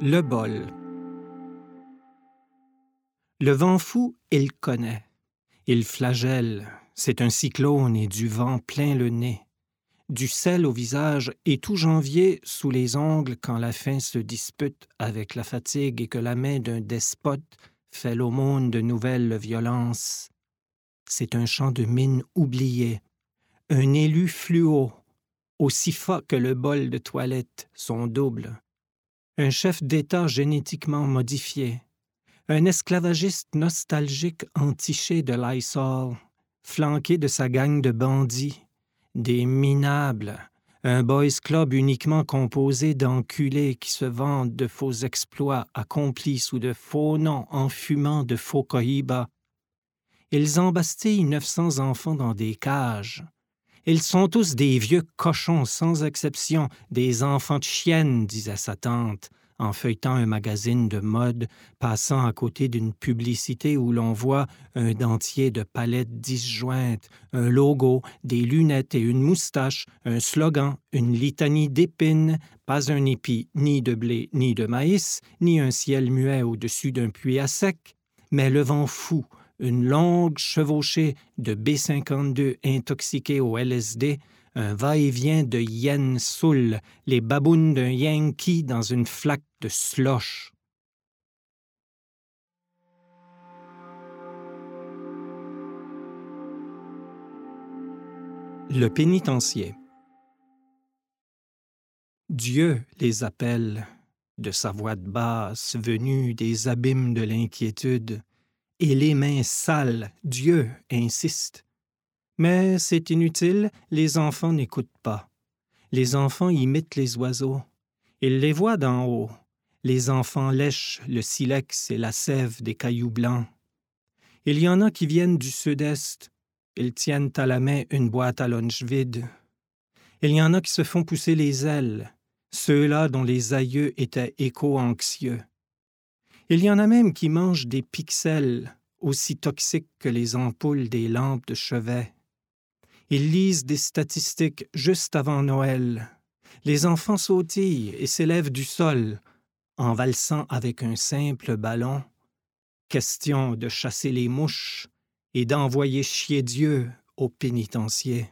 Le bol. Le vent fou, il connaît. Il flagelle, c'est un cyclone et du vent plein le nez. Du sel au visage et tout janvier sous les ongles quand la faim se dispute avec la fatigue et que la main d'un despote fait l'aumône de nouvelles violences. C'est un champ de mine oublié, un élu fluo, aussi fat que le bol de toilette, son double. Un chef d'État génétiquement modifié, un esclavagiste nostalgique entiché de Lysol, flanqué de sa gang de bandits, des minables, un boys club uniquement composé d'enculés qui se vendent de faux exploits accomplis sous de faux noms en fumant de faux cohibas. Ils embastillent 900 enfants dans des cages. Ils sont tous des vieux cochons sans exception, des enfants de chiennes, disait sa tante, en feuilletant un magazine de mode, passant à côté d'une publicité où l'on voit un dentier de palette disjointe, un logo, des lunettes et une moustache, un slogan, une litanie d'épines, pas un épi ni de blé ni de maïs, ni un ciel muet au-dessus d'un puits à sec, mais le vent fou, une longue chevauchée de B-52 intoxiqués au LSD, un va-et-vient de yen soul, les babounes d'un yankee dans une flaque de slosh. Le pénitencier. Dieu les appelle, de sa voix de basse venue des abîmes de l'inquiétude, et les mains sales, Dieu insiste. Mais c'est inutile, les enfants n'écoutent pas. Les enfants imitent les oiseaux. Ils les voient d'en haut. Les enfants lèchent le silex et la sève des cailloux blancs. Il y en a qui viennent du sud-est. Ils tiennent à la main une boîte à lunch vide. Il y en a qui se font pousser les ailes, ceux-là dont les aïeux étaient éco-anxieux. Il y en a même qui mangent des pixels aussi toxiques que les ampoules des lampes de chevet. Ils lisent des statistiques juste avant Noël. Les enfants sautillent et s'élèvent du sol en valsant avec un simple ballon. Question de chasser les mouches et d'envoyer chier Dieu au pénitencier.